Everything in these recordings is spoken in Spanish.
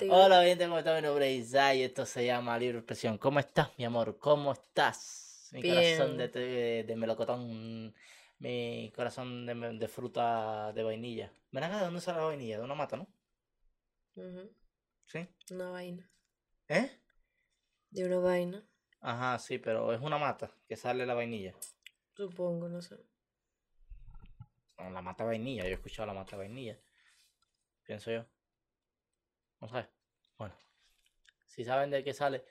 Hola, bien, ¿cómo? Mi nombre es Isai y esto se llama Libre Expresión. ¿Cómo estás, mi amor? ¿Cómo estás? Mi corazón de, melocotón, mi corazón de, fruta de vainilla. Ven acá, ¿de dónde sale la vainilla? De una mata, ¿no? ¿Sí? Una vaina. ¿Eh? De una vaina, Ajá, sí, pero es una mata que sale la vainilla. supongo, no sé. No, la mata vainilla, yo he escuchado la mata vainilla. Pienso yo. No sé. Bueno, si saben de qué sale.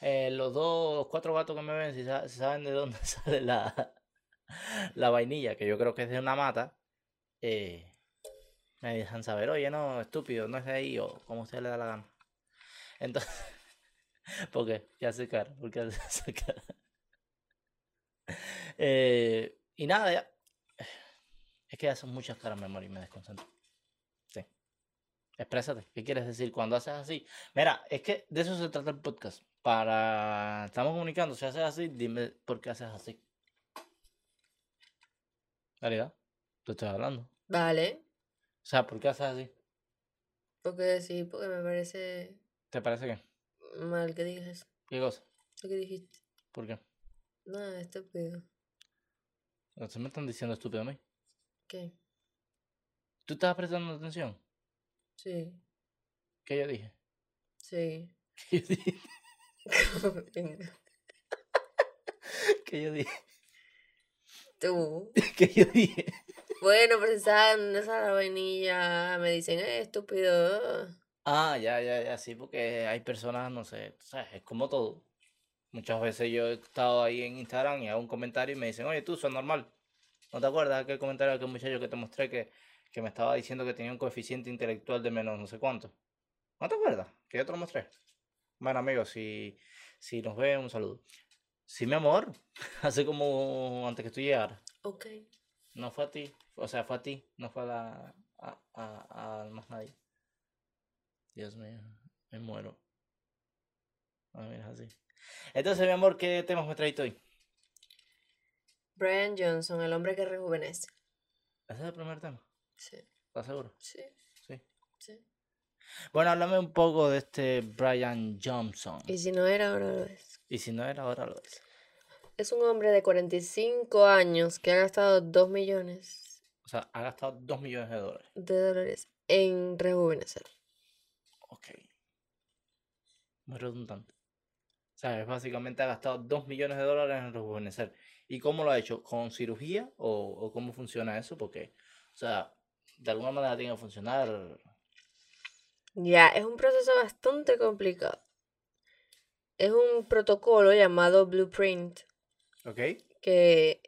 eh, los dos, los cuatro gatos que me ven, si, sa- si saben de dónde sale la, la vainilla, que yo creo que es de una mata, eh, me dejan saber, oye, no, estúpido, no es de ahí, o como usted le da la gana. Entonces, ¿por qué? ¿Qué hace cara? ¿Por qué hace esa cara? Eh, y nada, ya. Es que ya son muchas caras, amor, y me desconcentro. Exprésate. ¿Qué quieres decir cuando haces así? Mira, es que de eso se trata el podcast. Para. Estamos comunicando. Si haces así, dime por qué haces así. Realidad. Te estoy hablando. Vale, O sea, ¿por qué haces así? porque sí, porque me parece ¿Te parece que? mal que digas eso. ¿Qué cosa? Lo que dijiste. ¿Por qué? Nada, estúpido. ¿Ustedes me están diciendo estúpido a mí? ¿Qué? ¿Tú estabas prestando atención? Sí, ¿Qué yo dije? sí. ¿Qué yo dije? ¿Qué yo dije? Tú. ¿Qué yo dije? Bueno, pero si saben esa la vainilla, me dicen, eh, estúpido. Ah, ya, ya, ya, sí, porque hay personas, no sé, tú sabes, es como todo. Muchas veces yo he estado ahí en Instagram y hago un comentario y me dicen, oye, tú, sos normal. ¿No te acuerdas aquel comentario de aquel muchacho que te mostré que, que me estaba diciendo que tenía un coeficiente intelectual de menos no sé cuánto? ¿No te acuerdas? Que yo te lo mostré. Bueno, amigos, si, si nos ven, un saludo. Sí, mi amor, hace como antes que tú llegaras. Ok. No fue a ti, o sea, fue a ti, no fue a, la, a, a, a más nadie. Dios mío, me muero. Ah, mira, así. Entonces, mi amor, ¿qué temas me traíste hoy? Brian Johnson, el hombre que rejuvenece. ¿Ese es el primer tema? Sí, ¿Estás seguro? sí, Sí. sí. Bueno, háblame un poco de este Brian Johnson. Y si no era, ahora lo es. Y si no era, ahora lo es. Es un hombre de 45 años que ha gastado 2 millones O sea, ha gastado 2 millones de dólares. de dólares en rejuvenecer. Ok. Muy redundante. O sea, básicamente ha gastado 2 millones de dólares en rejuvenecer. ¿Y cómo lo ha hecho? ¿Con cirugía? ¿O, o cómo funciona eso? Porque, o sea, de alguna manera tiene que funcionar. Ya, es un proceso bastante complicado. Es un protocolo llamado Blueprint ¿Ok? que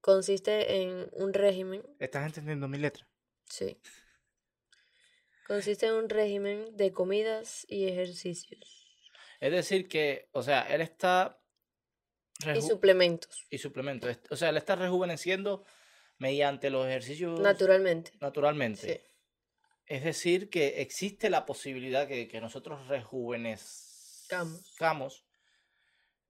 consiste en un régimen, ¿Estás entendiendo mi letra? sí. Consiste en un régimen de comidas y ejercicios Es decir, que, o sea, él está. y suplementos, y suplemento. es- O sea, él está rejuveneciendo mediante los ejercicios naturalmente. naturalmente. Sí. Es decir, que existe la posibilidad que, que nosotros rejuvenezcamos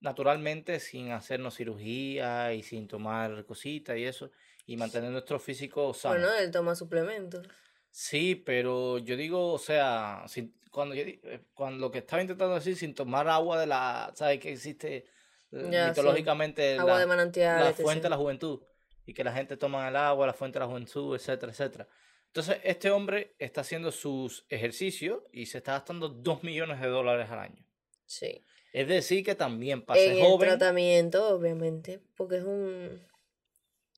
naturalmente sin hacernos cirugía y sin tomar cositas y eso, y mantener nuestro físico sano. Bueno, él toma suplementos. Sí, pero yo digo, o sea, sin- cuando, yo eh, cuando lo que estaba intentando decir, sin tomar agua de la, ¿sabes que existe sí. mitológicamente Agua la, de manantial, la fuente de la juventud? Y que la gente toma el agua, la fuente de la juventud, etcétera, etcétera. Entonces, este hombre está haciendo sus ejercicios y se está gastando 2 millones de dólares al año. Sí. Es decir, que también para En ser el joven, tratamiento, obviamente, porque es un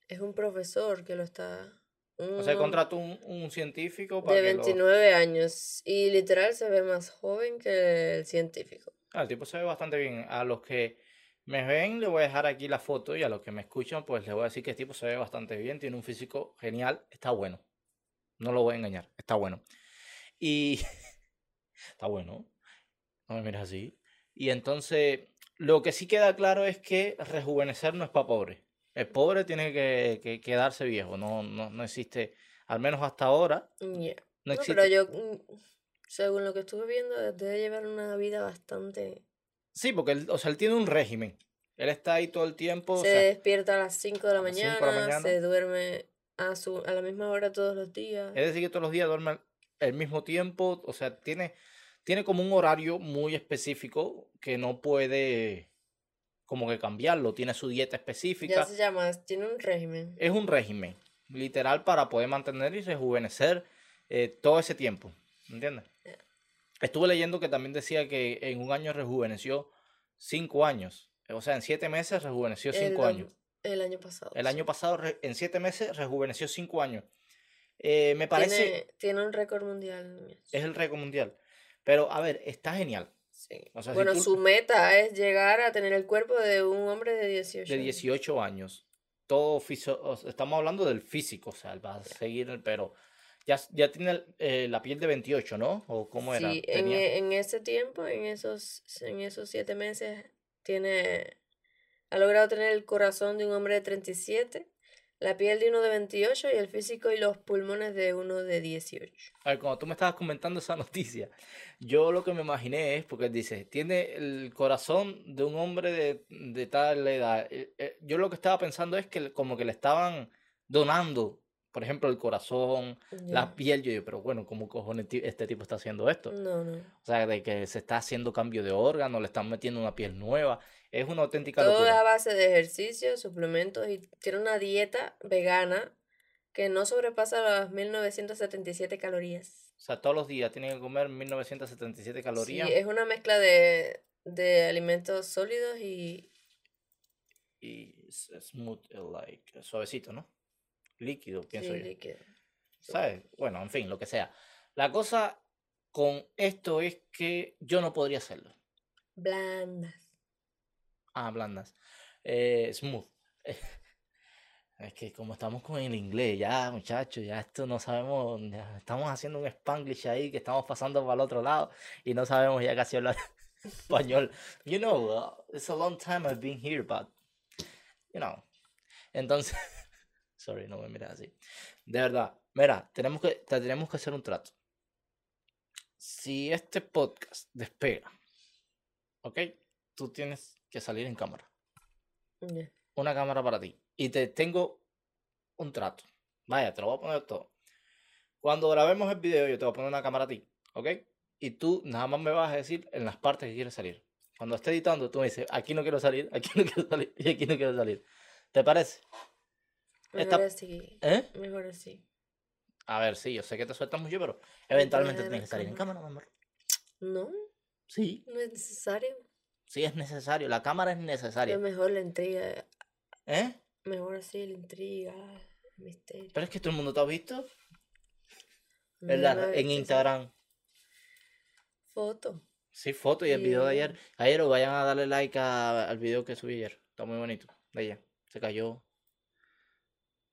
es un profesor que lo está o sea, contrató un, un científico para de que lo... 29 años y literal se ve más joven que el científico. Ah, el tipo se ve bastante bien. A los que me ven, le voy a dejar aquí la foto y a los que me escuchan, pues les voy a decir que el tipo se ve bastante bien, tiene un físico genial, está bueno. No lo voy a engañar, está bueno. Y está bueno. No me mires así. Y entonces, lo que sí queda claro es que rejuvenecer no es para pobre. El pobre tiene que, que quedarse viejo. No, no, no existe, al menos hasta ahora, no No, existe. pero yo, mm, según lo que estuve viendo, debe llevar una vida bastante... Sí, porque él, o sea, él tiene un régimen. Él está ahí todo el tiempo. o Se sea, despierta a las 5 de la mañana, de la mañana. se duerme a, su, a la misma hora todos los días. Es decir, que todos los días duerme al- el mismo tiempo, o sea, tiene, tiene como un horario muy específico que no puede como que cambiarlo, tiene su dieta Ya específica. se llama, tiene un régimen. Es un régimen, literal, para poder mantener y rejuvenecer eh, todo ese tiempo, ¿entiendes? Estuve leyendo que también decía que en un año rejuveneció cinco años. O sea, en siete meses rejuveneció cinco el, años. El año pasado. El sí. año pasado, en siete meses, rejuveneció cinco años. Eh, me parece, Tiene, tiene un récord mundial. es el récord mundial. Pero, a ver, está genial. Sí. O sea, si bueno, tú- su meta es llegar a tener el cuerpo de un hombre de 18. De años. 18 años. Todo fisio- o sea, estamos hablando del físico, o sea, va a seguir, pero ya, ya tiene eh, la piel de 28, ¿no? ¿O cómo era? Sí, en, ese tiempo, en esos, en esos siete meses, tiene, ha logrado tener el corazón de un hombre de 37, la piel de uno de 28 y el físico y los pulmones de uno de 18. A ver, cuando tú me estabas comentando esa noticia, yo lo que me imaginé es, porque dice, tiene el corazón de un hombre de, de tal edad. Eh, eh, Yo lo que estaba pensando es que como que le estaban donando, por ejemplo, el corazón, la piel. Yo digo, pero bueno, ¿cómo cojones este tipo está haciendo esto? No, no. O sea, de que se está haciendo cambio de órgano, le están metiendo una piel nueva. Es una auténtica Todo locura. a base de ejercicio, suplementos y tiene una dieta vegana que no sobrepasa las 1977 calorías. O sea, todos los días tienen que comer 1977 Sí, calorías es una mezcla de, de alimentos sólidos y y smooth, like, suavecito, ¿no? Líquido, pienso sí, yo. líquido. ¿Sabes? Bueno, en fin, lo que sea. La cosa con esto es que yo no podría hacerlo. Blandas. Ah, blandas. Eh, smooth. Es que como estamos con el inglés, ya muchachos, ya esto no sabemos, ya estamos haciendo un spanglish ahí que estamos pasando para el otro lado y no sabemos ya casi hablar español. You know, uh, it's a long time I've been here, but, you know. Entonces, sorry, no me mires así. De verdad, mira, tenemos que, te tenemos que hacer un trato. Si este podcast despega, ¿ok? Tú tienes que salir en cámara una cámara para ti. Y te tengo un trato. Vaya, te lo voy a poner todo. Cuando grabemos el video, yo te voy a poner una cámara a ti, ¿ok? Y tú nada más me vas a decir en las partes que quieres salir. Cuando esté editando, tú me dices, aquí no quiero salir, aquí no quiero salir y aquí no quiero salir. ¿Te parece? Mejor Esta- así. ¿Eh? Mejor así. A ver, sí, yo sé que te sueltas mucho, pero te eventualmente tienes que salir en cámara. mi amor. No, Sí, no es necesario. sí es necesario. La cámara es Es necesaria. mejor la intriga. ¿Eh? Mejor así la intriga, el misterio. Pero es que todo el mundo te ha visto No, en, la- no, en Instagram. Foto. Sí, foto y el video de ayer. Ayer vayan a darle like a- al video que subí ayer. Está muy bonito. De ella. Se cayó.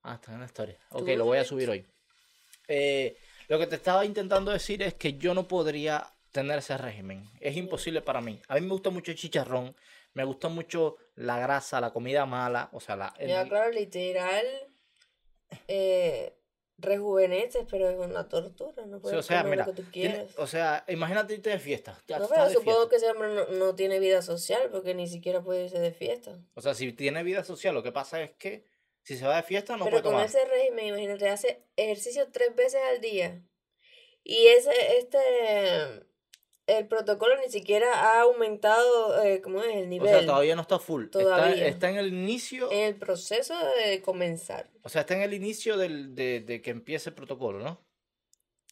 Ah, está en la historia. Ok, ¿Tú lo voy a subir hoy. Eh, lo que te estaba intentando decir es que yo no podría tener ese régimen. Es imposible para mí. A mí me gusta mucho el chicharrón. Me gusta mucho la grasa, la comida mala. O sea, la, el- claro, literal. Eh, rejuveneces, pero es una tortura. No Sí, puedes o sea, comer mira, lo que tú tiene- quieras. o sea, imagínate irte de fiesta. Ya No, pero supongo que ese hombre no, no tiene vida social porque ni siquiera puede irse de fiesta. O sea, si tiene vida social, lo que pasa es que si se va de fiesta no Pero puede con tomar. ese régimen, imagínate, hace ejercicio tres veces al día. Y ese, este, el protocolo ni siquiera ha aumentado, eh, ¿cómo es? El O nivel. sea, todavía no está full. Está, Todavía. está en el inicio. En el proceso de comenzar. O sea, está en el inicio del, de, de que empiece el protocolo, ¿no?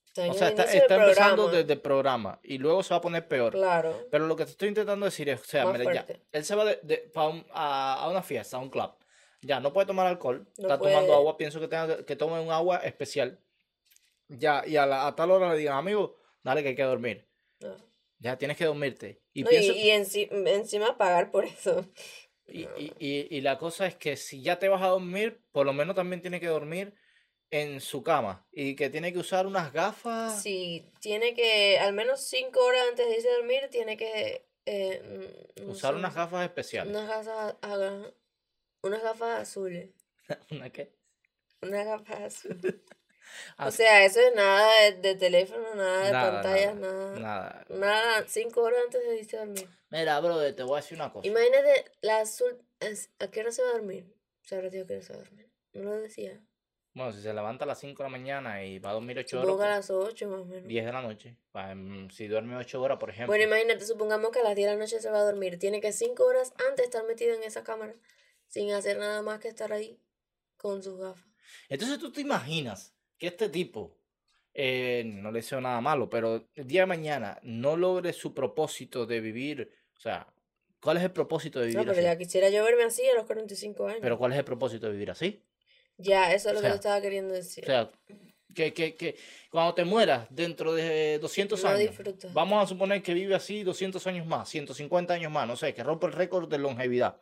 Está O sea, está, está empezando desde el programa y luego se va a poner peor. Claro. Pero lo que te estoy intentando decir es, o sea, mira, ya, él se va de, de- pa un- a, a una fiesta, a un club. Ya, no puede tomar alcohol. No está tomando agua, pienso que tenga que, tome un agua especial. Ya, y a, la- a tal hora le digan, amigo, dale que hay que dormir. No. Ya, tienes que dormirte. Y No, pienso, y, y enci- encima pagar por eso. Y, y, la cosa es que si ya te vas a dormir, por lo menos también tiene que dormir en su cama. Y que tiene que usar unas gafas. Si tiene que, al menos cinco horas antes de irse a dormir, tiene que eh, mm, usar sé, unas gafas especiales. unas gafas, aga- unas gafas azules. ¿Una qué? Unas gafas azules. Ah, O sea, eso es nada de, de teléfono, nada de Nada, pantallas, nada, nada. Nada. Nada, cinco horas antes de irse a dormir. Mira, brother, te voy a decir una cosa. Imagínate, la azul, ¿a qué hora se va a dormir? Sabrá Dios a qué hora se va a dormir. No lo decía. Bueno, si se levanta a las 5 de la mañana y va a dormir 8 Supongo que a horas, las 8 más o menos. pues, 10 de la noche. mm, Si duerme 8 horas, por ejemplo. Bueno, imagínate, supongamos que a las 10 de la noche se va a dormir. Tiene que 5 horas antes estar metido en esa cámara sin hacer nada más que estar ahí con sus gafas. Entonces tú te imaginas que este tipo, eh, no le deseo nada malo, pero el día de mañana no logre su propósito de vivir, o sea, ¿cuál es el propósito de No, vivir pero así? ya quisiera yo verme así a los 45 años. Pero ¿cuál es el propósito de vivir así? Ya, eso es O lo que sea, yo estaba queriendo decir. O sea, que, que, que cuando te mueras dentro de 200 No años, disfrutas. vamos a suponer que vive así 200 años más, 150 años más, no sé, que rompe el récord de longevidad.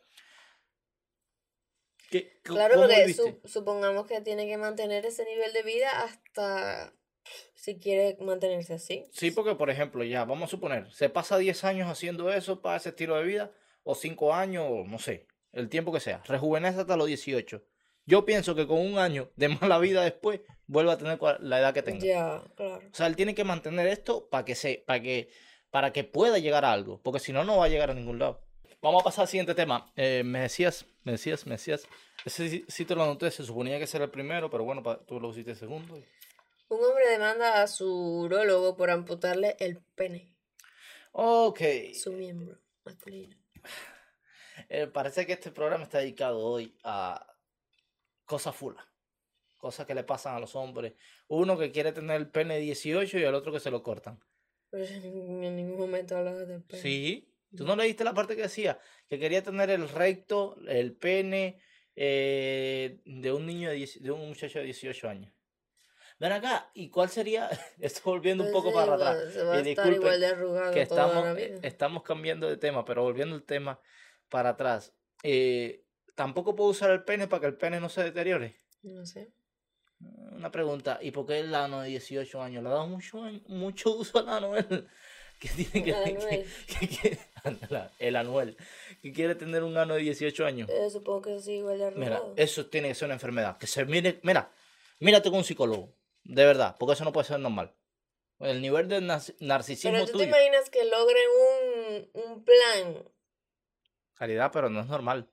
¿Qué, co- Claro, porque su- supongamos que tiene que mantener ese nivel de vida hasta si quiere mantenerse así. Sí, porque por ejemplo, ya, vamos a suponer, se pasa 10 años haciendo eso para ese estilo de vida, o 5 años, o no sé, el tiempo que sea, rejuvenece hasta los 18. Yo pienso que con un año de mala vida después, vuelve a tener la edad que tenga. Ya, claro. O sea, él tiene que mantener esto para que se, para que, para que pueda llegar a algo, porque si no, no va a llegar a ningún lado. Vamos a pasar al siguiente tema. Eh, me decías, me decías, me decías. Ese sí, te lo anoté, se suponía que ese era el primero, pero bueno, tú lo pusiste segundo. Un hombre demanda a su urólogo por amputarle el pene, Ok. su miembro masculino. Eh, parece que este programa está dedicado hoy a cosas fulas. Cosas que le pasan a los hombres. Uno que quiere tener el pene 18 y el otro que se lo cortan. Pero en ningún, en ningún momento hablaba del pene. Sí. ¿Tú no leíste la parte que decía que quería tener el recto, el pene eh, de un niño de, 10 de un muchacho de 18 años? Ven acá, ¿y cuál sería? Estoy volviendo un poco sí, para atrás. Y arrugado que estamos, eh, estamos cambiando de tema, pero volviendo el tema para atrás. eh, tampoco puedo usar el pene para que el pene no se deteriore. No sé. Una pregunta, ¿y por qué el ano de 18 años? ¿Le ha dado mucho, mucho uso al ano él? Que tiene que, Anuel. que- que- ándala, el anuel, que quiere tener un ano de 18 años. Eh, supongo que sí, igual de Mira, eso tiene que ser una enfermedad. Que se mire, mira, mírate con un psicólogo, de verdad, porque eso no puede ser normal. El nivel de narci- narcisismo Pero tú te imaginas que logren un, un plan. Calidad, pero no es normal.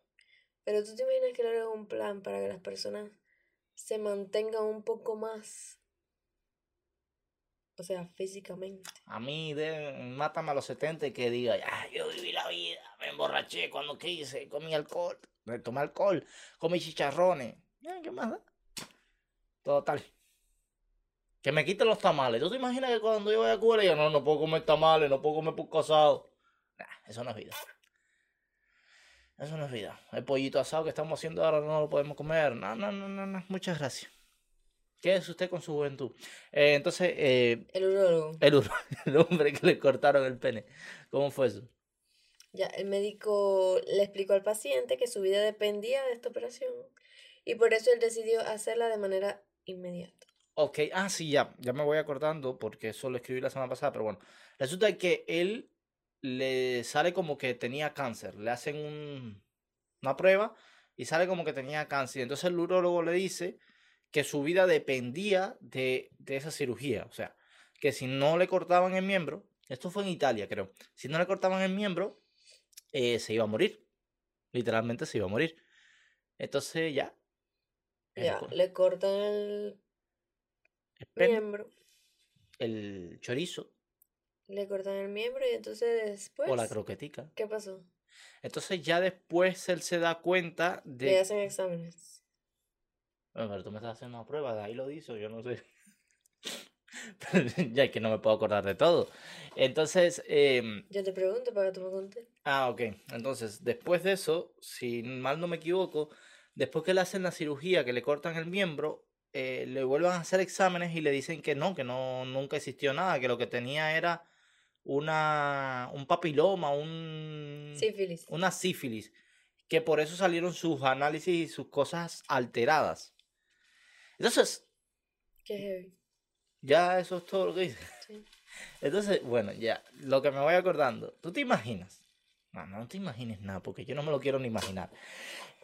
Pero tú te imaginas que logren un plan para que las personas se mantengan un poco más. O sea, físicamente. A mí, de, mátame a los 70 y que diga, ah, yo viví la vida, me emborraché cuando quise, comí alcohol, tomé alcohol, comí chicharrones. ¿Qué más da? Total. Que me quiten los tamales. ¿Tú te imaginas que cuando yo vaya a Cuba diga, no, no puedo comer tamales, no puedo comer por asado? Eso no es vida. Eso no es vida. El pollito asado que estamos haciendo ahora no lo podemos comer. No, no, no, no, no. Muchas gracias. ¿Qué es usted con su juventud? Eh, entonces, eh, El urólogo. el, ur- el hombre que le cortaron el pene. ¿Cómo fue eso? Ya, el médico le explicó al paciente que su vida dependía de esta operación y por eso él decidió hacerla de manera inmediata. Ok, ah, sí, ya, ya me voy acordando porque eso lo escribí la semana pasada, pero bueno. Resulta que él le sale como que tenía cáncer, le hacen un- una prueba y sale como que tenía cáncer. Entonces el urólogo le dice que su vida dependía de, de esa cirugía, o sea, que si no le cortaban el miembro, esto fue en Italia, creo, si no le cortaban el miembro, eh, se iba a morir, literalmente se iba a morir. Entonces ya. Ya, le cortan el el miembro, el chorizo le cortan el miembro y entonces después, o la croquetica. ¿qué pasó? Entonces ya después él se da cuenta Le de... hacen exámenes. Bueno, pero tú me estás haciendo una prueba, de ahí lo dice, yo no sé. ya es que no me puedo acordar de todo. Entonces, em, Yo te pregunto para que tú me contes. ah, ok. Entonces, después de eso, si mal no me equivoco, después que le hacen la cirugía, que le cortan el miembro, eh, le vuelven a hacer exámenes y le dicen que no, que no, nunca existió nada, que lo que tenía era una, un papiloma, un, Sífilis. una sífilis, que por eso salieron sus análisis y sus cosas alteradas. Entonces, Qué heavy. ya eso es todo lo que dice. Sí. Entonces, bueno, ya, lo que me voy acordando, ¿tú te imaginas? No, no te imagines nada, porque yo no me lo quiero ni imaginar.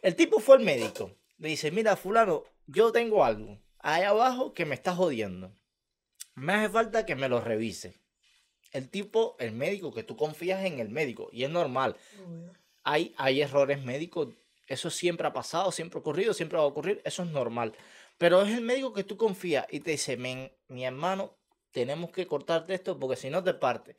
El tipo fue al médico, le dice, mira, fulano, yo tengo algo ahí abajo que me está jodiendo. Me hace falta que me lo revise. El tipo, el médico, que tú confías en el médico, y es normal. Hay, hay errores médicos, eso siempre ha pasado, siempre ha ocurrido, siempre va a ocurrir, eso es normal. Pero es el médico que tú confías y te dice, "Men, mi hermano, tenemos que cortarte esto porque si no te parte.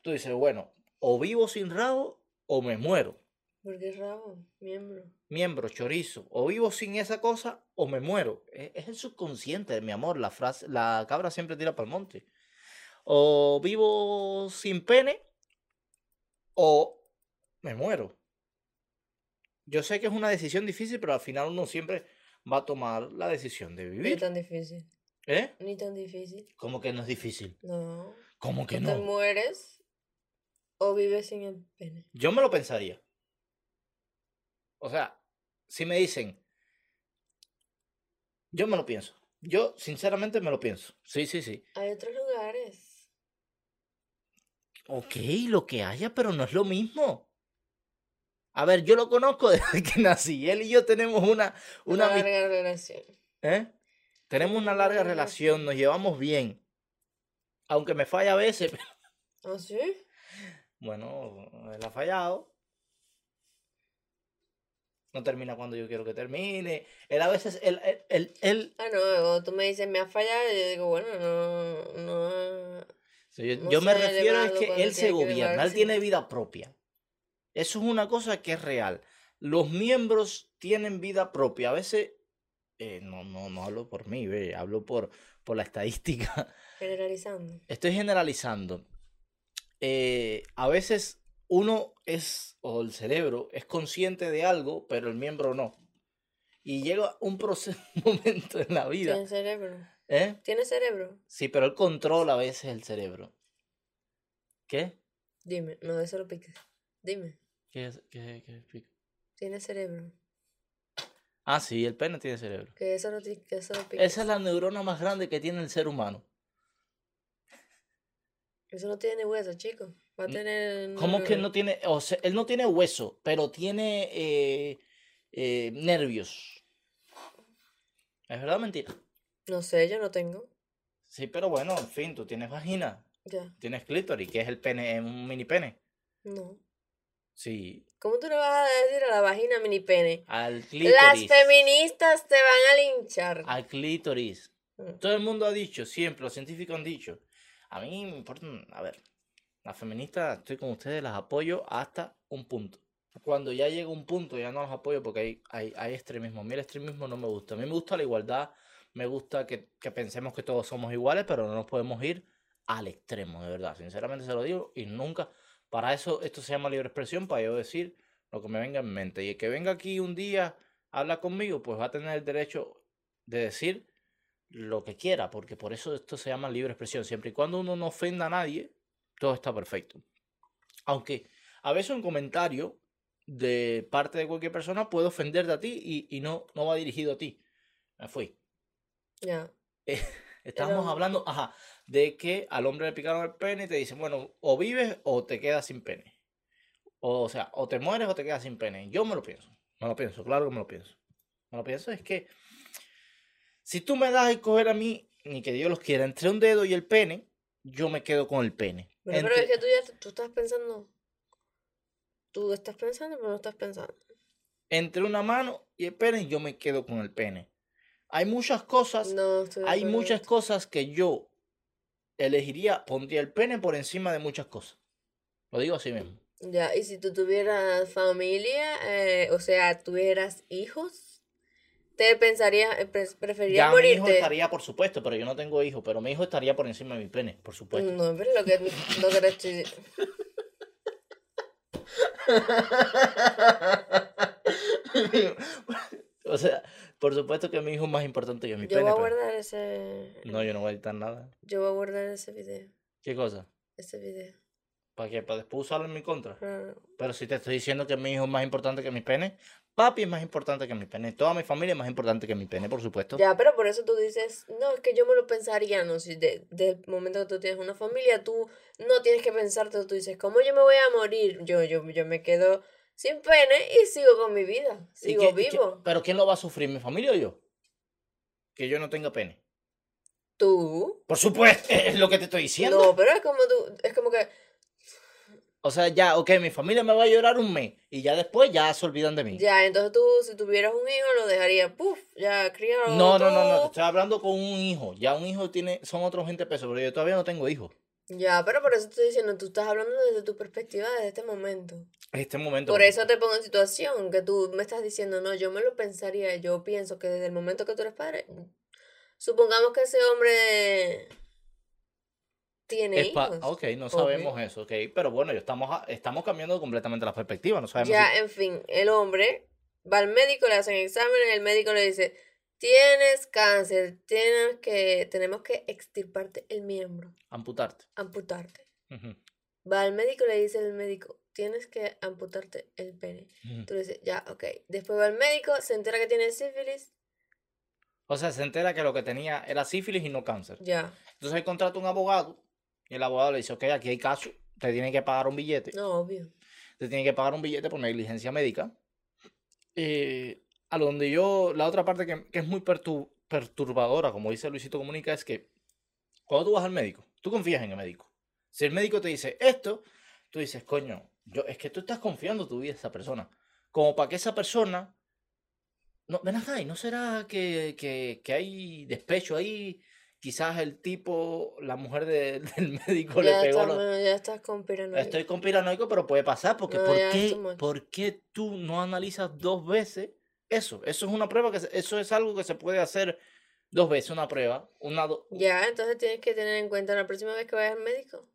Tú dices, bueno, o vivo sin rabo o me muero. Porque rabo, miembro. Miembro, chorizo. O vivo sin esa cosa o me muero. Es, es el subconsciente, mi amor. La frase, la cabra siempre tira para el monte. O vivo sin pene o me muero. Yo sé que es una decisión difícil, pero al final uno siempre va a tomar la decisión de Ni vivir. tan difícil. ¿Eh? Ni tan difícil. ¿Cómo que no es difícil? No. ¿Cómo que Te no? mueres o vives sin el pene. Yo me lo pensaría. O sea, si me dicen, yo me lo pienso. Yo sinceramente me lo pienso. Sí, sí, sí. Hay otros lugares. Ok, lo que haya, pero no es lo mismo. A ver, yo lo conozco desde que nací. Él y yo tenemos una, una, Una larga relación. ¿eh? Tenemos una larga relación, nos llevamos bien. Aunque me falla a veces, ¿Ah, sí? bueno, él ha fallado. No termina cuando yo quiero que termine. Él a veces, él, él, él, él- Ah, no, cuando tú me dices, me has fallado, yo digo, bueno, no, no. Sí, yo, no yo me ha refiero es elevado que él se gobierna, él tiene vida propia. Eso es una cosa que es real. Los miembros tienen vida propia. A veces, eh, no, no, no hablo por mí, ve, hablo por, por la estadística. Generalizando. Estoy generalizando. Eh, a veces uno es, o el cerebro, es consciente de algo, pero el miembro no. Y llega un proceso, momento en la vida. Tiene cerebro. ¿eh? ¿Tiene cerebro? Sí, pero él controla a veces el cerebro. ¿Qué? Dime, no, eso lo piques. Dime, ¿Qué es? ¿Qué, qué explico? tiene cerebro. Ah, sí, el pene tiene cerebro. Que eso no, que eso. Esa es la neurona más grande que tiene el ser humano. Eso no tiene hueso, chico. Va a N- tener. ¿Cómo que no tiene? O sea, él no tiene hueso, pero tiene eh, eh, nervios. ¿Es verdad o mentira? No sé, yo no tengo. Sí, pero bueno, en fin, tú tienes vagina, Ya, tienes clítoris, que es el pene, un mini pene. no. Sí, ¿Cómo tú le vas a decir a la vagina mini pene? al Las clítoris. feministas te van a linchar. Al clítoris. Mm. Todo el mundo ha dicho, siempre, los científicos han dicho. A mí me importan, a ver, las feministas, estoy con ustedes, las apoyo hasta un punto. Cuando ya llega un punto, ya no los apoyo porque hay, hay, hay extremismo. A mí el extremismo no me gusta. A mí me gusta la igualdad, me gusta que, que pensemos que todos somos iguales, pero no nos podemos ir al extremo, de verdad. Sinceramente se lo digo y nunca. Para eso esto se llama libre expresión, para yo decir lo que me venga en mente. Y el que venga aquí un día a hablar conmigo, pues va a tener el derecho de decir lo que quiera, porque por eso esto se llama libre expresión. Siempre y cuando uno no ofenda a nadie, todo está perfecto. Aunque a veces un comentario de parte de cualquier persona puede ofenderte a ti y, y no, no va dirigido a ti. Me fui. Ya. Estábamos Pero- hablando, ajá, de que al hombre le picaron el pene y te dicen, bueno, o vives o te quedas sin pene. O, sea, o te mueres o te quedas sin pene. Yo me lo pienso. Me lo pienso, claro que me lo pienso. Me lo pienso es que si tú me das a escoger a mí, ni que Dios los quiera, entre un dedo y el pene, yo me quedo con el pene. Pero Entre- es que tú ya tú estás pensando. Tú estás pensando, pero no estás pensando. entre una mano y el pene, yo me quedo con el pene. Hay muchas cosas, No, hay muchas cosas que yo elegiría, pondría el pene por encima de muchas cosas. Lo digo así mismo. Ya, y si tú tuvieras familia, eh, o sea, tuvieras hijos, te pensarías, eh, pre- preferirías Ya mi hijo morirte. estaría, por supuesto, pero yo no tengo hijo, pero mi hijo estaría por encima de mi pene, por supuesto. No, pero lo que, lo que estoy o sea, por supuesto que mi hijo es más importante que mi Yo voy pene. a pero- guardar ese. No, yo no voy a editar nada. Yo voy a guardar ese video. ¿Qué cosa? Ese video. ¿Para qué? ¿Para después usarlo en mi contra? Claro. Pero si te estoy diciendo que mi hijo es más importante que mi pene, papi es más importante que mi pene, toda mi familia es más importante que mi pene, por supuesto. Ya, pero por eso tú dices, no, es que yo me lo pensaría, no, si de, del momento que tú tienes una familia, tú no tienes que pensarte, tú dices, ¿cómo yo me voy a morir? Yo, yo, yo me quedo sin pene y sigo con mi vida, ¿Y sigo vivo. pero ¿quién lo va a sufrir, mi familia o yo? Que yo no tenga pene. Tú. Por supuesto, es lo que te estoy diciendo. No, pero es como tú, es como que O sea, ya, ok, mi familia me va a llorar un mes y ya después ya se olvidan de mí. Ya, entonces tú, si tuvieras un hijo, lo dejarías, puf, ya criado. No, no, no, no, te estoy hablando con un hijo. Ya un hijo tiene, son otros 20 pesos, pero yo todavía no tengo hijos. Ya, pero por eso estoy diciendo, tú estás hablando desde tu perspectiva, desde este momento. En este momento. Por eso te pongo en situación, que tú me estás diciendo, no, yo me lo pensaría, yo pienso que desde el momento que tú eres padre, supongamos que ese hombre tiene hijos. ok, no sabemos eso, ok. Pero bueno, yo estamos, estamos cambiando completamente la perspectiva, no sabemos si- Ya, en fin, el hombre va al médico, le hacen exámenes, el médico le dice, tienes cáncer, tienes que, tenemos que extirparte el miembro, amputarte. amputarte. Va al médico, le dice el médico, tienes que amputarte el pene. Tú le dices, ya, ok. Después va al médico, se entera que tiene sífilis, O sea, se entera que lo que tenía era sífilis y no cáncer. ya. Entonces él contrata un abogado y el abogado le dice, ok, aquí hay caso, te tiene que pagar un billete. No, obvio. te tiene que pagar un billete por negligencia médica. Eh, a lo donde yo, la otra parte que, que es muy pertu- perturbadora, como dice Luisito Comunica, es que cuando tú vas al médico, tú confías en el médico. Si el médico te dice esto, tú dices, coño, yo, es que tú estás confiando tu vida a esa persona. Como para que esa persona... No, ven acá, ¿y no será que, que, que hay despecho ahí? Quizás el tipo, la mujer de- del médico le Ya pegó... estás, los- bueno, ya estás con piranoia. Estoy conspiranoico, pero puede pasar, porque No, ¿por, qué. ¿por qué tú no analizas dos veces eso? Eso es una prueba, que se- eso es algo que se puede hacer dos veces, una prueba, una... do- Ya, entonces tienes que tener en cuenta la próxima vez que vayas al médico.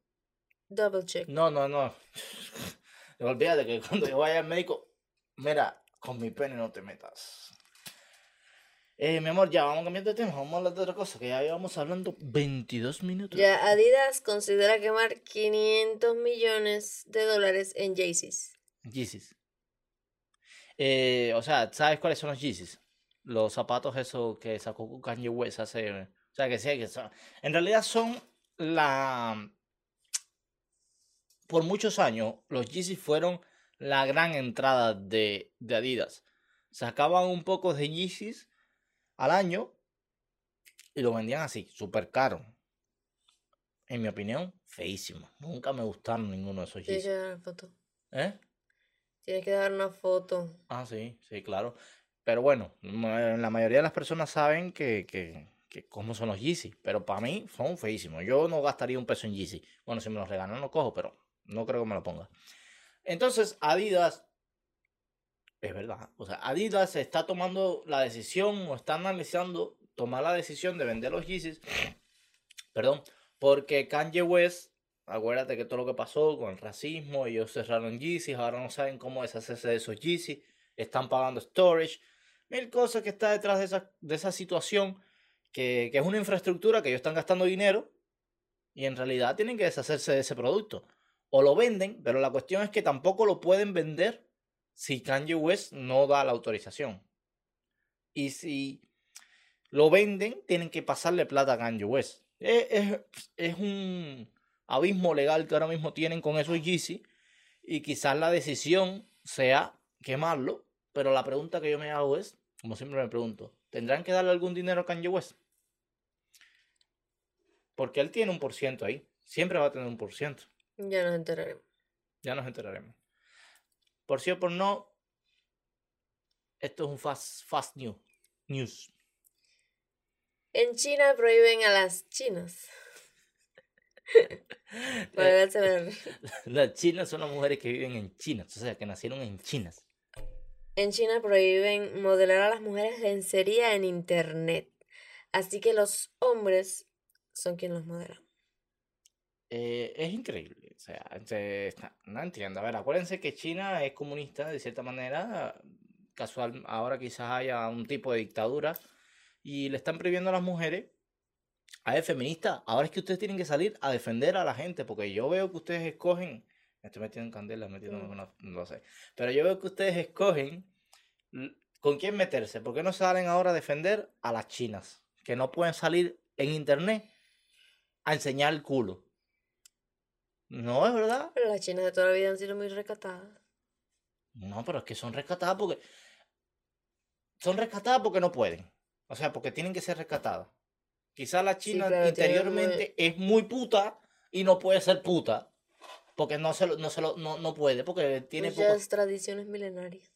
Double check. No, no, no. Olvídate que cuando yo vaya al médico, mira, con mi pene no te metas. Eh, mi amor, ya vamos a cambiar de tema, vamos a hablar de otra cosa, que ya llevamos hablando 22 minutos. Ya, Adidas considera quemar 500 millones de dólares en Jaycees. Yeezys. Eh, o sea, ¿sabes cuáles son los Yeezys? Los zapatos esos que sacó Kanye West hace... O sea, que sí, que son... En realidad son la... Por muchos años, los Yeezys fueron la gran entrada de, de Adidas. Sacaban un poco de Yeezys al año y lo vendían así, súper caro. En mi opinión, feísimo. Nunca me gustaron ninguno de esos Yeezys. ¿Eh? Tienes que dar una foto. Ah, sí, sí, claro. Pero bueno, la mayoría de las personas saben que, que, que cómo son los Yeezy. Pero para mí son feísimos. Yo no gastaría un peso en Yeezy. Bueno, si me los regalan, no cojo, pero no creo que me lo ponga. Entonces, Adidas, es verdad. O sea, Adidas está tomando la decisión o está analizando tomar la decisión de vender los Yeezys. Perdón, porque Kanye West, acuérdate que todo lo que pasó con el racismo, ellos cerraron Yeezys, ahora no saben cómo deshacerse de esos Yeezys, están pagando storage, mil cosas que está detrás de esa, de esa situación, que, que es una infraestructura que ellos están gastando dinero y en realidad tienen que deshacerse de ese producto. O lo venden, pero la cuestión es que tampoco lo pueden vender si Kanye West no da la autorización. Y si lo venden, tienen que pasarle plata a Kanye West. Es, es- es un abismo legal que ahora mismo tienen con esos Yeezy y quizás la decisión sea quemarlo, pero la pregunta que yo me hago es, como siempre me pregunto, ¿tendrán que darle algún dinero a Kanye West? Porque él tiene un por ciento ahí, siempre va a tener un por ciento, Ya nos enteraremos. ya nos enteraremos. Por sí o por no, esto es un fast, fast news. news. En China prohíben a las chinas. Eh. Las chinas son las mujeres que viven en China, o sea, que nacieron en Chinas. En China prohíben modelar a las mujeres lencería en internet. Así que los hombres son quienes los modelan. Eh, es increíble. O sea, no entiendo. A ver, acuérdense que China es comunista de cierta manera. Casual, ahora quizás haya un tipo de dictadura y le están prohibiendo a las mujeres. A ver, feminista, ahora es que ustedes tienen que salir a defender a la gente, porque yo veo que ustedes escogen. Me estoy metiendo en candela, metiéndome Mm. con una- no lo sé. Pero yo veo que ustedes escogen con quién meterse. ¿Por qué no salen ahora a defender a las chinas? Que no pueden salir en internet a enseñar el culo. No, es verdad. Pero las chinas de toda la vida han sido muy recatadas. No, pero es que son rescatadas porque. Son rescatadas porque no pueden. O sea, porque tienen que ser rescatadas. Quizás la China interiormente es muy puta y no puede ser puta. porque no se lo, no se lo, no, no puede, porque tiene. Muchas tradiciones milenarias.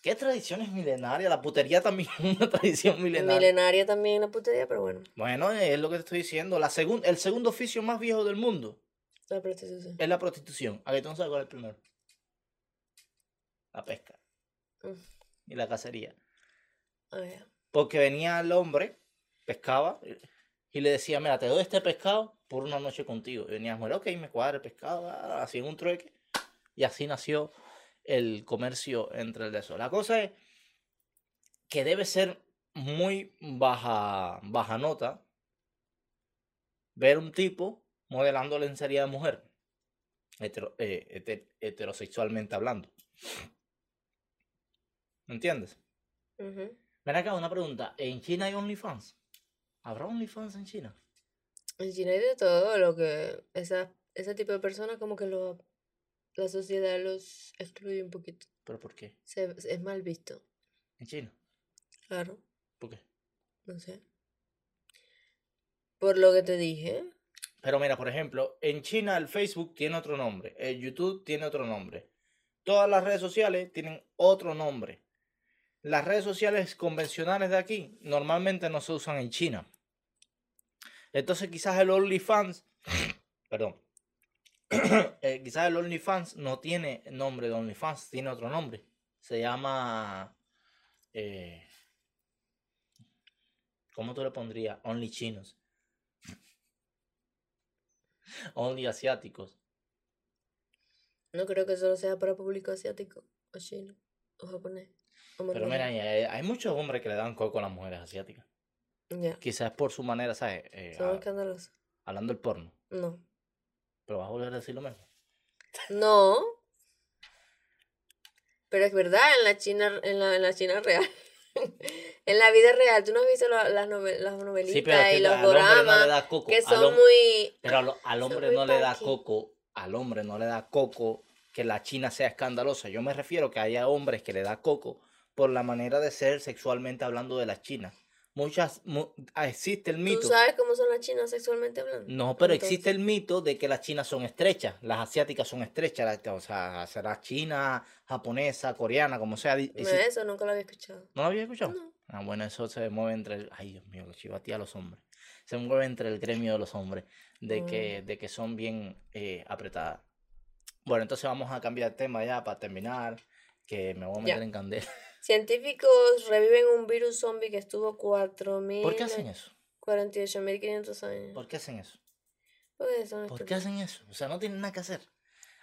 ¿Qué tradiciones milenarias? La putería también es una tradición milenaria. Milenaria también la putería, pero bueno, Bueno, es lo que te estoy diciendo. La segun- el segundo oficio más viejo del mundo la prostitución. es la prostitución. ¿A no sabes cuál es el primero? La pesca Mm. y la cacería. Ah. Porque venía el hombre, pescaba y le decía, mira, te doy este pescado por una noche contigo. Y venía la mujer, ok, me cuadra el pescado, ah, hacían un trueque. Y así nació el comercio entre el de eso. La cosa es que debe ser muy baja, baja nota ver un tipo modelando lencería de mujer, hetero- eh, hete- heterosexualmente hablando. ¿Me entiendes? Ujú. Ven acá, una pregunta. ¿En China hay OnlyFans? ¿Habrá OnlyFans en China? En China hay de todo lo que esa, ese tipo de personas como que lo, la sociedad los excluye un poquito. ¿Pero por qué? Se, es mal visto. ¿En China? Claro, ¿Por qué? no sé. Por lo que te dije. Pero mira, por ejemplo, en China el Facebook tiene otro nombre, el YouTube tiene otro nombre. Todas las redes sociales tienen otro nombre. Las redes sociales convencionales de aquí normalmente no se usan en China. Entonces quizás el OnlyFans, perdón, eh, quizás el OnlyFans no tiene nombre de OnlyFans, tiene otro nombre. Se llama, eh, ¿cómo tú le pondrías? Only Chinos. Only asiáticos. No creo que solo sea para público asiático, o chino, o japonés, o Pero mira, hay, hay muchos hombres que le dan coco a las mujeres asiáticas. Quizás por su manera, ¿sabes? Eh, son a- hablando del porno. No. Pero vas a volver a decir lo mismo. No. Pero es verdad, en la China, en la, en la China real. en la vida real, tú no has visto la- las, novel- las novelitas Sí, pero y los no doramas coco. que son muy... Pero al, hombre no le da coco. Al hombre no le da coco que la China sea escandalosa. Yo me refiero que haya hombres que le da coco por la manera de ser sexualmente hablando de las chinas. Muchas, mu- ah, existe el ¿Tú mito. sabes cómo son las chinas sexualmente hablando? No, pero Entonces, existe el mito de que las chinas son estrechas, las asiáticas son estrechas, la- o sea, será china, japonesa, coreana, como sea. no, Eso nunca lo había escuchado. ¿No lo había escuchado? No. Ah, bueno, eso se mueve entre el... Ay, Dios mío, chivatía a los hombres. Se mueve entre el gremio de los hombres, de que, de que son bien eh, apretadas. Bueno, entonces vamos a cambiar de tema ya para terminar, que me voy a Ya. meter en candela. Científicos reviven un virus zombie que estuvo 4.000... ¿Por qué hacen eso? 48.500 años. ¿Por qué hacen eso? Porque son ¿Por qué hacen eso? O sea, no tienen nada que hacer.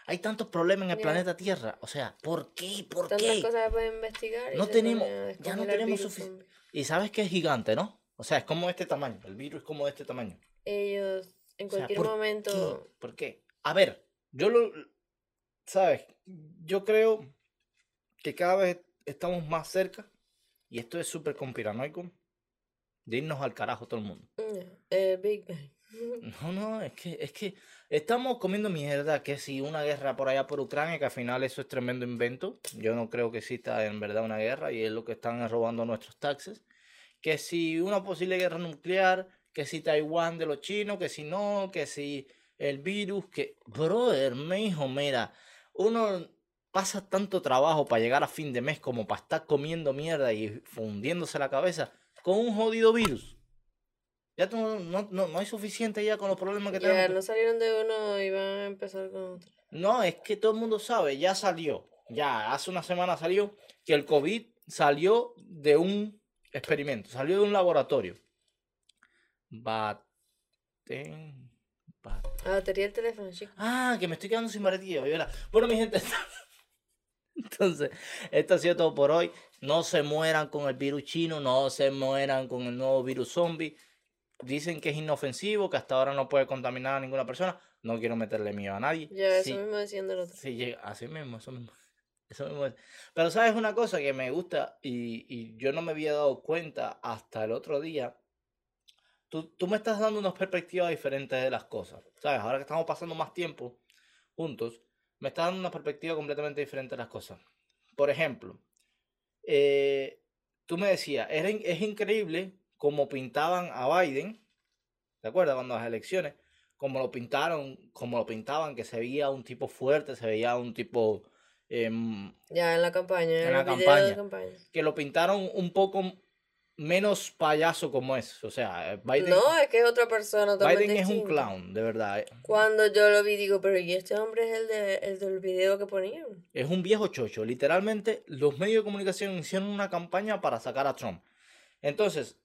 Hay tantos problemas en el planeta Tierra. O sea, ¿por qué? ¿Por Tantas qué? cosas que pueden investigar. No tenemos- ya no tenemos virus sufic- zombie. Y sabes que es gigante, ¿no? O sea, es como este tamaño. El virus es como este tamaño. Ellos en O sea, cualquier ¿por momento... ¿Qué? ¿Por qué? A ver, yo lo. ¿Sabes? Yo creo que cada vez estamos más cerca, y esto es súper conspiranoico, de irnos al carajo todo el mundo. Ya, El Big Bang. No, no, es que, es que estamos comiendo mierda, que si una guerra por allá por Ucrania, que al final eso es tremendo invento. Yo no creo que exista en verdad una guerra y es lo que están es robando nuestros taxes. Que si una posible guerra nuclear, que si Taiwán de los chinos, que si no, que si el virus, que... Brother, me hijo, mira, uno pasa tanto trabajo para llegar a fin de mes como para estar comiendo mierda y fundiéndose la cabeza con un jodido virus. Ya tú no, no, no, no hay suficiente ya con los problemas que Ya, tenemos. no salieron de uno y van a empezar con otro. No, es que todo el mundo sabe, ya salió, ya hace una semana salió que el COVID salió de un experimento, salió de un laboratorio. Baten, bat- La batería del teléfono, chico. Ah, que me estoy quedando sin batería. Bueno, mi gente, entonces, esto ha sido todo por hoy. No se mueran con el virus chino, no se mueran con el nuevo virus zombie. Dicen que es inofensivo, que hasta ahora no puede contaminar a ninguna persona. No quiero meterle miedo a nadie. Ya, Sí, eso mismo decían del otro. Sí, así mismo, eso mismo. Eso mismo. Pero sabes una cosa que me gusta y, y yo no me había dado cuenta hasta el otro día. Tú, tú me estás dando unas perspectivas diferentes de las cosas. ¿Sabes? Ahora que estamos pasando más tiempo juntos, me estás dando una perspectiva completamente diferente de las cosas. Por ejemplo, eh, tú me decías, es increíble cómo pintaban a Biden, ¿te acuerdas? Cuando las elecciones, como lo pintaron, como lo pintaban, que se veía un tipo fuerte, se veía un tipo em, Ya en la campaña, en, En la campaña. de campaña. que lo pintaron un poco menos payaso como es. O sea, eh, Biden, No, es que es otra persona Biden es un clown, de verdad. eh. Cuando yo lo vi, digo, pero ¿y este hombre es el, de, el del video que ponían? Es un viejo chocho. Literalmente, los medios de comunicación hicieron una campaña para sacar a Trump. Entonces,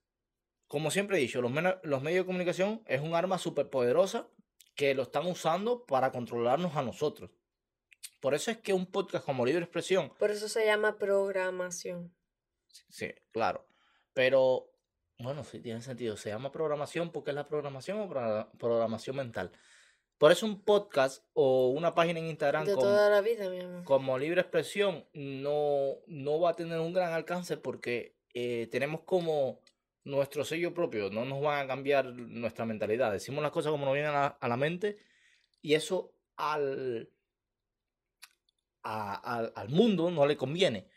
como siempre he dicho, los, los medios de comunicación es un arma súper poderosa que lo están usando para controlarnos a nosotros. Por eso es que un podcast como Libre Expresión, Por eso se llama programación. sí, claro, pero bueno, sí tiene sentido. Se llama programación porque es la programación o pro- programación mental. Por eso un podcast o una página en Instagram De con- toda la vida, mi amor. como libre expresión no, no va a tener un gran alcance porque eh, tenemos como nuestro sello propio, no nos van a cambiar nuestra mentalidad. Decimos las cosas como nos vienen a la, a la mente y eso al, a- al, al mundo no le conviene.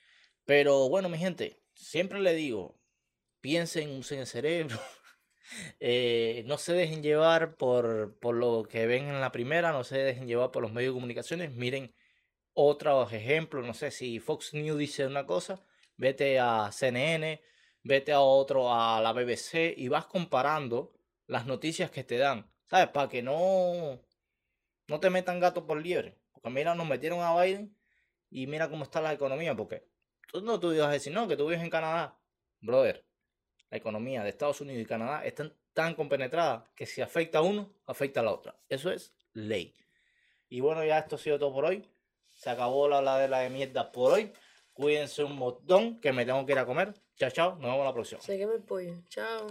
Pero bueno, mi gente, siempre le digo, piensen, usen el cerebro. eh, no se dejen llevar por, por lo que ven en la primera, no se dejen llevar por los medios de comunicaciones. Miren otros ejemplos, no sé si Fox News dice una cosa, vete a CNN, vete a otro, a la BBC y vas comparando las noticias que te dan, ¿sabes? Para que no, no te metan gato por liebre. Porque mira, nos metieron a Biden y mira cómo está la economía, porque tú no tú ibas a decir, no, que tú vives en Canadá. Brother, la economía de Estados Unidos y Canadá están tan compenetradas que si afecta a uno, afecta a la otra. Eso es ley. Y bueno, ya esto ha sido todo por hoy. Se acabó la habladera de mierda por hoy. Cuídense un montón, que me tengo que ir a comer. Chao, chao. Nos vemos la próxima. Sé que me pollo. Chao.